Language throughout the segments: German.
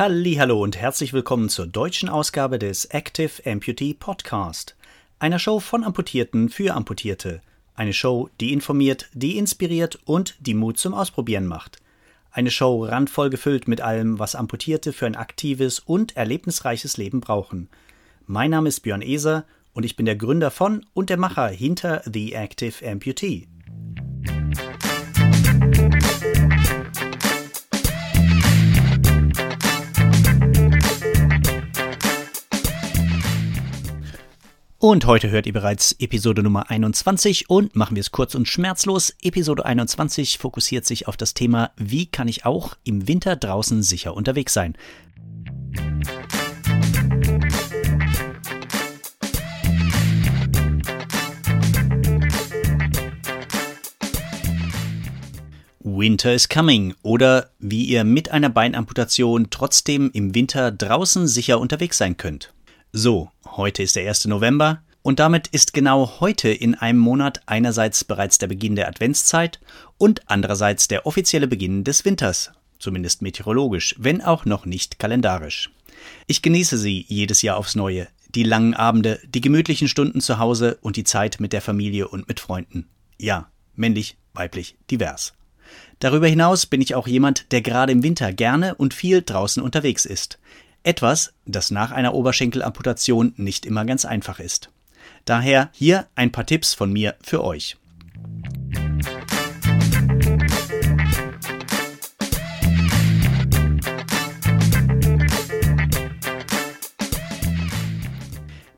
Hallo und herzlich willkommen zur deutschen Ausgabe des Active Amputee Podcast, einer Show von Amputierten für Amputierte, eine Show, die informiert, die inspiriert und die Mut zum Ausprobieren macht. Eine Show randvoll gefüllt mit allem, was Amputierte für ein aktives und erlebnisreiches Leben brauchen. Mein Name ist Björn Eser und ich bin der Gründer von und der Macher hinter The Active Amputee. Und heute hört ihr bereits Episode Nummer 21 und machen wir es kurz und schmerzlos. Episode 21 fokussiert sich auf das Thema, wie kann ich auch im Winter draußen sicher unterwegs sein. Winter is coming oder wie ihr mit einer Beinamputation trotzdem im Winter draußen sicher unterwegs sein könnt. So, heute ist der 1. November und damit ist genau heute in einem Monat einerseits bereits der Beginn der Adventszeit und andererseits der offizielle Beginn des Winters, zumindest meteorologisch, wenn auch noch nicht kalendarisch. Ich genieße sie jedes Jahr aufs Neue, die langen Abende, die gemütlichen Stunden zu Hause und die Zeit mit der Familie und mit Freunden. Ja, männlich, weiblich, divers. Darüber hinaus bin ich auch jemand, der gerade im Winter gerne und viel draußen unterwegs ist. Etwas, das nach einer Oberschenkelamputation nicht immer ganz einfach ist. Daher hier ein paar Tipps von mir für euch.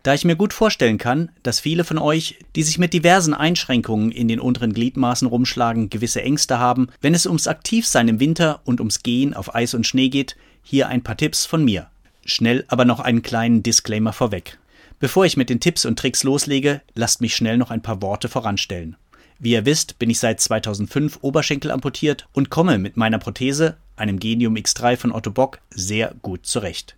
Da ich mir gut vorstellen kann, dass viele von euch, die sich mit diversen Einschränkungen in den unteren Gliedmaßen rumschlagen, gewisse Ängste haben, wenn es ums Aktivsein im Winter und ums Gehen auf Eis und Schnee geht, hier ein paar Tipps von mir. Schnell aber noch einen kleinen Disclaimer vorweg. Bevor ich mit den Tipps und Tricks loslege, lasst mich schnell noch ein paar Worte voranstellen. Wie ihr wisst, bin ich seit 2005 Oberschenkel amputiert und komme mit meiner Prothese, einem Genium X3 von Otto Bock, sehr gut zurecht.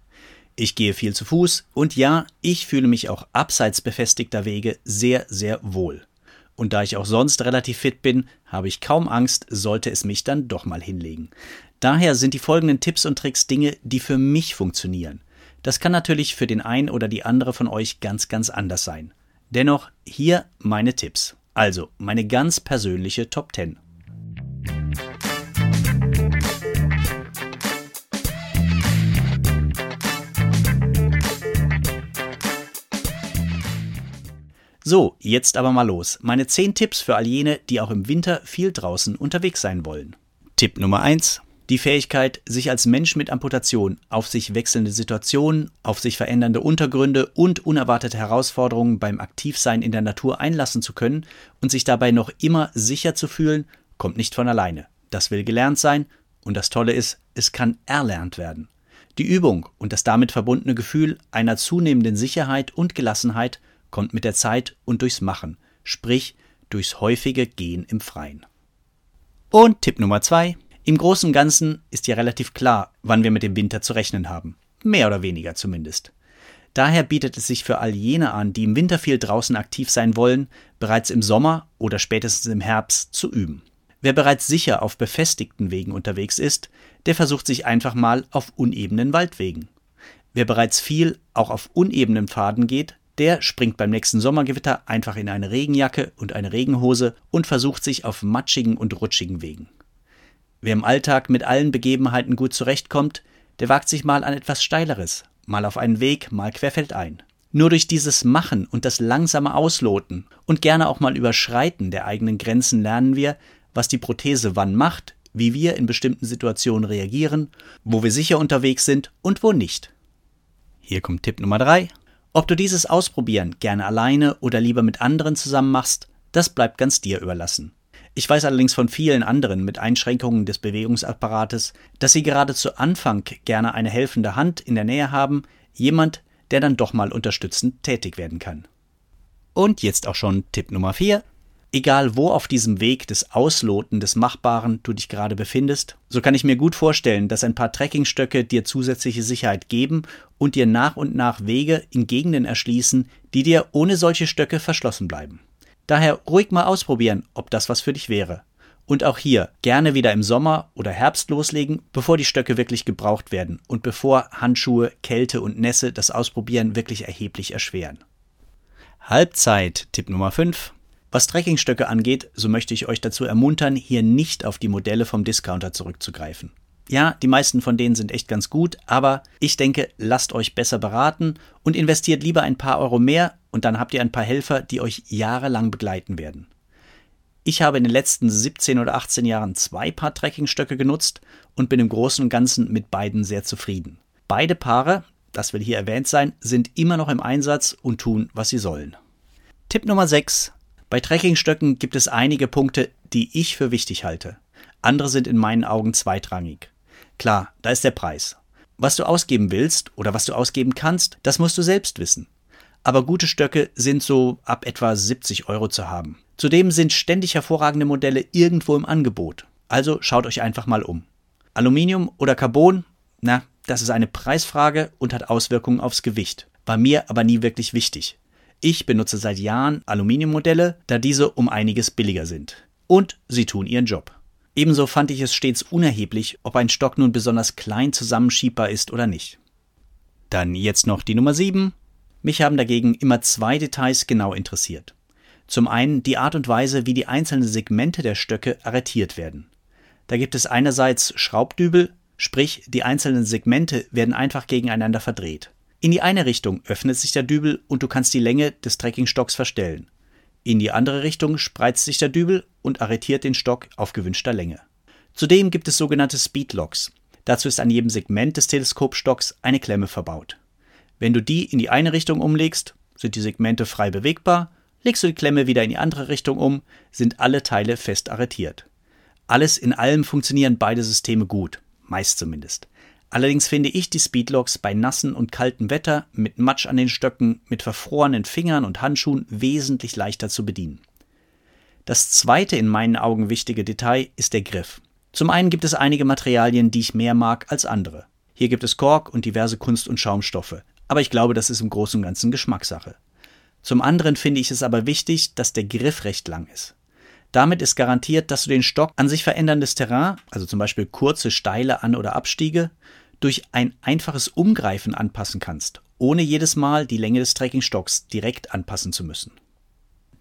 Ich gehe viel zu Fuß und ja, ich fühle mich auch abseits befestigter Wege sehr, sehr wohl. Und da ich auch sonst relativ fit bin, habe ich kaum Angst, sollte es mich dann doch mal hinlegen. Daher sind die folgenden Tipps und Tricks Dinge, die für mich funktionieren. Das kann natürlich für den einen oder die andere von euch ganz, ganz anders sein. Dennoch hier meine Tipps. Also meine ganz persönliche Top 10. So, jetzt aber mal los. Meine 10 Tipps für all jene, die auch im Winter viel draußen unterwegs sein wollen. Tipp Nummer 1. Die Fähigkeit, sich als Mensch mit Amputation auf sich wechselnde Situationen, auf sich verändernde Untergründe und unerwartete Herausforderungen beim Aktivsein in der Natur einlassen zu können und sich dabei noch immer sicher zu fühlen, kommt nicht von alleine. Das will gelernt sein und das Tolle ist, es kann erlernt werden. Die Übung und das damit verbundene Gefühl einer zunehmenden Sicherheit und Gelassenheit kommt mit der Zeit und durchs Machen, sprich durchs häufige Gehen im Freien. Und Tipp Nummer zwei: im Großen und Ganzen ist ja relativ klar, wann wir mit dem Winter zu rechnen haben. Mehr oder weniger zumindest. Daher bietet es sich für all jene an, die im Winter viel draußen aktiv sein wollen, bereits im Sommer oder spätestens im Herbst zu üben. Wer bereits sicher auf befestigten Wegen unterwegs ist, der versucht sich einfach mal auf unebenen Waldwegen. Wer bereits viel auch auf unebenen Pfaden geht, der springt beim nächsten Sommergewitter einfach in eine Regenjacke und eine Regenhose und versucht sich auf matschigen und rutschigen Wegen. Wer im Alltag mit allen Begebenheiten gut zurechtkommt, der wagt sich mal an etwas Steileres, mal auf einen Weg, mal querfeldein. Nur durch dieses Machen und das langsame Ausloten und gerne auch mal Überschreiten der eigenen Grenzen lernen wir, was die Prothese wann macht, wie wir in bestimmten Situationen reagieren, wo wir sicher unterwegs sind und wo nicht. Hier kommt Tipp Nummer drei: Ob du dieses Ausprobieren gerne alleine oder lieber mit anderen zusammen machst, das bleibt ganz dir überlassen. Ich weiß allerdings von vielen anderen mit Einschränkungen des Bewegungsapparates, dass sie gerade zu Anfang gerne eine helfende Hand in der Nähe haben, jemand, der dann doch mal unterstützend tätig werden kann. Und jetzt auch schon Tipp Nummer 4. Egal wo auf diesem Weg des Ausloten des Machbaren du dich gerade befindest, so kann ich mir gut vorstellen, dass ein paar Trekkingstöcke dir zusätzliche Sicherheit geben und dir nach und nach Wege in Gegenden erschließen, die dir ohne solche Stöcke verschlossen bleiben. Daher ruhig mal ausprobieren, ob das was für dich wäre. Und auch hier gerne wieder im Sommer oder Herbst loslegen, bevor die Stöcke wirklich gebraucht werden und bevor Handschuhe, Kälte und Nässe das Ausprobieren wirklich erheblich erschweren. Halbzeit, Tipp Nummer 5. Was Trekkingstöcke angeht, so möchte ich euch dazu ermuntern, hier nicht auf die Modelle vom Discounter zurückzugreifen. Ja, die meisten von denen sind echt ganz gut, aber ich denke, lasst euch besser beraten und investiert lieber ein paar Euro mehr und dann habt ihr ein paar Helfer, die euch jahrelang begleiten werden. Ich habe in den letzten 17 oder 18 Jahren zwei Paar Trekkingstöcke genutzt und bin im Großen und Ganzen mit beiden sehr zufrieden. Beide Paare, das will hier erwähnt sein, sind immer noch im Einsatz und tun, was sie sollen. Tipp Nummer 6. Bei Trekkingstöcken gibt es einige Punkte, die ich für wichtig halte. Andere sind in meinen Augen zweitrangig. Klar, da ist der Preis. Was du ausgeben willst oder was du ausgeben kannst, das musst du selbst wissen. Aber gute Stöcke sind so ab etwa 70 Euro zu haben. Zudem sind ständig hervorragende Modelle irgendwo im Angebot. Also schaut euch einfach mal um. Aluminium oder Carbon? Na, das ist eine Preisfrage und hat Auswirkungen aufs Gewicht. War mir aber nie wirklich wichtig. Ich benutze seit Jahren Aluminiummodelle, da diese um einiges billiger sind. Und sie tun ihren Job. Ebenso fand ich es stets unerheblich, ob ein Stock nun besonders klein zusammenschiebbar ist oder nicht. Dann jetzt noch die Nummer 7. Mich haben dagegen immer zwei Details genau interessiert. Zum einen die Art und Weise, wie die einzelnen Segmente der Stöcke arretiert werden. Da gibt es einerseits Schraubdübel, sprich die einzelnen Segmente werden einfach gegeneinander verdreht. In die eine Richtung öffnet sich der Dübel und du kannst die Länge des Trekkingstocks verstellen. In die andere Richtung spreizt sich der Dübel und arretiert den Stock auf gewünschter Länge. Zudem gibt es sogenannte Speedlocks. Dazu ist an jedem Segment des Teleskopstocks eine Klemme verbaut. Wenn du die in die eine Richtung umlegst, sind die Segmente frei bewegbar Legst du die Klemme wieder in die andere Richtung um, sind alle Teile fest arretiert. Alles in allem funktionieren beide Systeme gut, meist zumindest. Allerdings finde ich die Speedlocks bei nassen und kaltem Wetter, mit Matsch an den Stöcken, mit verfrorenen Fingern und Handschuhen wesentlich leichter zu bedienen. Das zweite in meinen Augen wichtige Detail ist der Griff. Zum einen gibt es einige Materialien, die ich mehr mag als andere. Hier gibt es Kork und diverse Kunst- und Schaumstoffe, aber ich glaube, das ist im Großen und Ganzen Geschmackssache. Zum anderen finde ich es aber wichtig, dass der Griff recht lang ist. Damit ist garantiert, dass du den Stock an sich veränderndes Terrain, also zum Beispiel kurze, steile An- oder Abstiege, durch ein einfaches Umgreifen anpassen kannst, ohne jedes Mal die Länge des Trekkingstocks direkt anpassen zu müssen.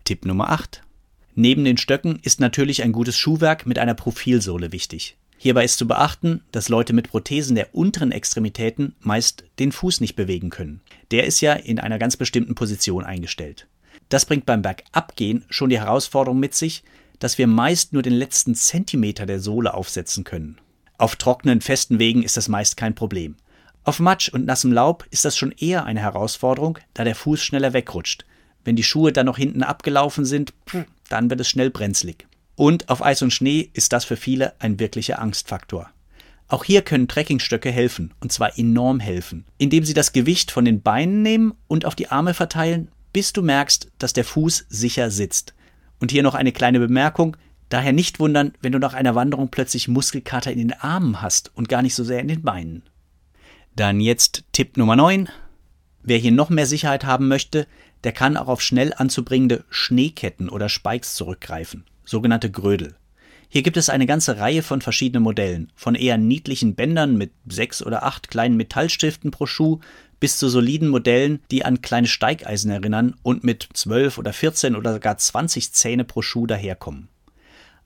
Tipp Nummer 8. Neben den Stöcken ist natürlich ein gutes Schuhwerk mit einer Profilsohle wichtig. Hierbei ist zu beachten, dass Leute mit Prothesen der unteren Extremitäten meist den Fuß nicht bewegen können. Der ist ja in einer ganz bestimmten Position eingestellt. Das bringt beim Bergabgehen schon die Herausforderung mit sich, dass wir meist nur den letzten Zentimeter der Sohle aufsetzen können. Auf trockenen, festen Wegen ist das meist kein Problem. Auf Matsch und nassem Laub ist das schon eher eine Herausforderung, da der Fuß schneller wegrutscht. Wenn die Schuhe dann noch hinten abgelaufen sind, dann wird es schnell brenzlig. Und auf Eis und Schnee ist das für viele ein wirklicher Angstfaktor. Auch hier können Trekkingstöcke helfen, und zwar enorm helfen, indem sie das Gewicht von den Beinen nehmen und auf die Arme verteilen, bis du merkst, dass der Fuß sicher sitzt. Und hier noch eine kleine Bemerkung, daher nicht wundern, wenn du nach einer Wanderung plötzlich Muskelkater in den Armen hast und gar nicht so sehr in den Beinen. Dann jetzt Tipp Nummer 9. Wer hier noch mehr Sicherheit haben möchte, der kann auch auf schnell anzubringende Schneeketten oder Spikes zurückgreifen sogenannte Grödel. Hier gibt es eine ganze Reihe von verschiedenen Modellen, von eher niedlichen Bändern mit sechs oder acht kleinen Metallstiften pro Schuh bis zu soliden Modellen, die an kleine Steigeisen erinnern und mit zwölf oder vierzehn oder sogar zwanzig Zähne pro Schuh daherkommen.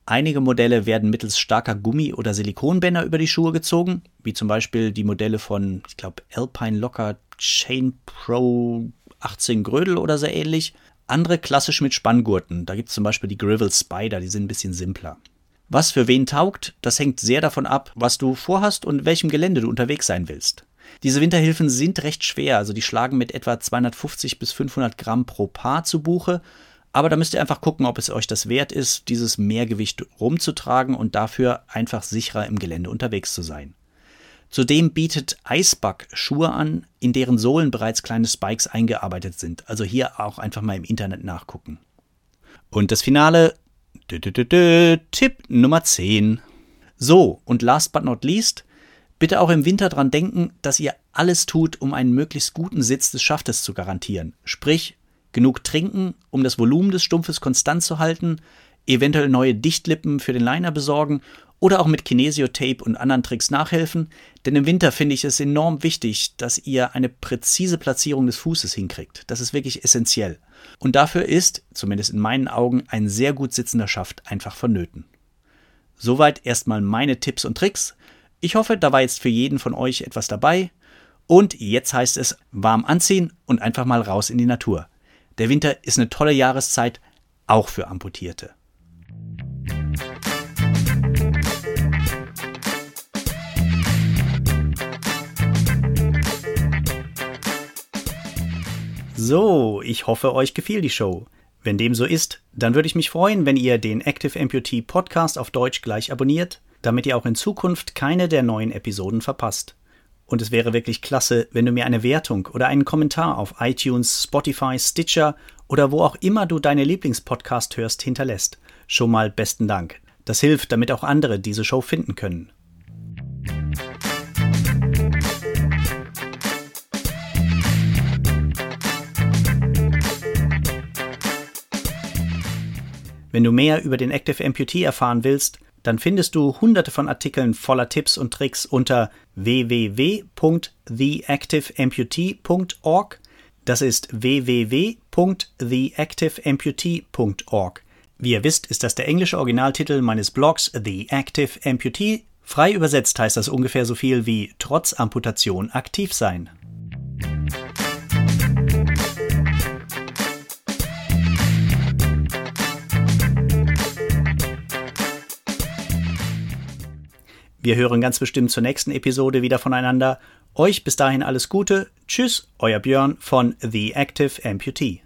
Einige Modelle werden mittels starker Gummi- oder Silikonbänder über die Schuhe gezogen, wie zum Beispiel die Modelle von, ich glaube, Alpine Locker Chain Pro 18 Grödel oder so ähnlich andere klassisch mit Spanngurten. Da gibt es zum Beispiel die Grivel Spider, die sind ein bisschen simpler. Was für wen taugt, das hängt sehr davon ab, was du vorhast und welchem Gelände du unterwegs sein willst. Diese Winterhilfen sind recht schwer, also die schlagen mit etwa 250 bis 500 Gramm pro Paar zu Buche. Aber da müsst ihr einfach gucken, ob es euch das wert ist, dieses Mehrgewicht rumzutragen und dafür einfach sicherer im Gelände unterwegs zu sein. Zudem bietet Icebug Schuhe an, in deren Sohlen bereits kleine Spikes eingearbeitet sind. Also hier auch einfach mal im Internet nachgucken. Und das Finale, Tipp Nummer 10. So, und last but not least, bitte auch im Winter dran denken, dass ihr alles tut, um einen möglichst guten Sitz des Schaftes zu garantieren. Sprich, genug trinken, um das Volumen des Stumpfes konstant zu halten, eventuell neue Dichtlippen für den Liner besorgen oder auch mit Kinesiotape und anderen Tricks nachhelfen, denn im Winter finde ich es enorm wichtig, dass ihr eine präzise Platzierung des Fußes hinkriegt. Das ist wirklich essentiell. Und dafür ist, zumindest in meinen Augen, ein sehr gut sitzender Schaft einfach vonnöten. Soweit erstmal meine Tipps und Tricks. Ich hoffe, da war jetzt für jeden von euch etwas dabei. Und jetzt heißt es warm anziehen und einfach mal raus in die Natur. Der Winter ist eine tolle Jahreszeit, auch für Amputierte. So, ich hoffe, euch gefiel die Show. Wenn dem so ist, dann würde ich mich freuen, wenn ihr den Active Amputee Podcast auf Deutsch gleich abonniert, damit ihr auch in Zukunft keine der neuen Episoden verpasst. Und es wäre wirklich klasse, wenn du mir eine Wertung oder einen Kommentar auf iTunes, Spotify, Stitcher oder wo auch immer du deine Lieblingspodcast hörst hinterlässt. Schon mal besten Dank. Das hilft, damit auch andere diese Show finden können. Wenn du mehr über den Active Amputee erfahren willst, dann findest du hunderte von Artikeln voller Tipps und Tricks unter www.theactiveamputee.org. Das ist www.theactiveamputee.org. Wie ihr wisst, ist das der englische Originaltitel meines Blogs The Active Amputee. Frei übersetzt heißt das ungefähr so viel wie trotz Amputation aktiv sein. Wir hören ganz bestimmt zur nächsten Episode wieder voneinander. Euch bis dahin alles Gute. Tschüss, euer Björn von The Active Amputee.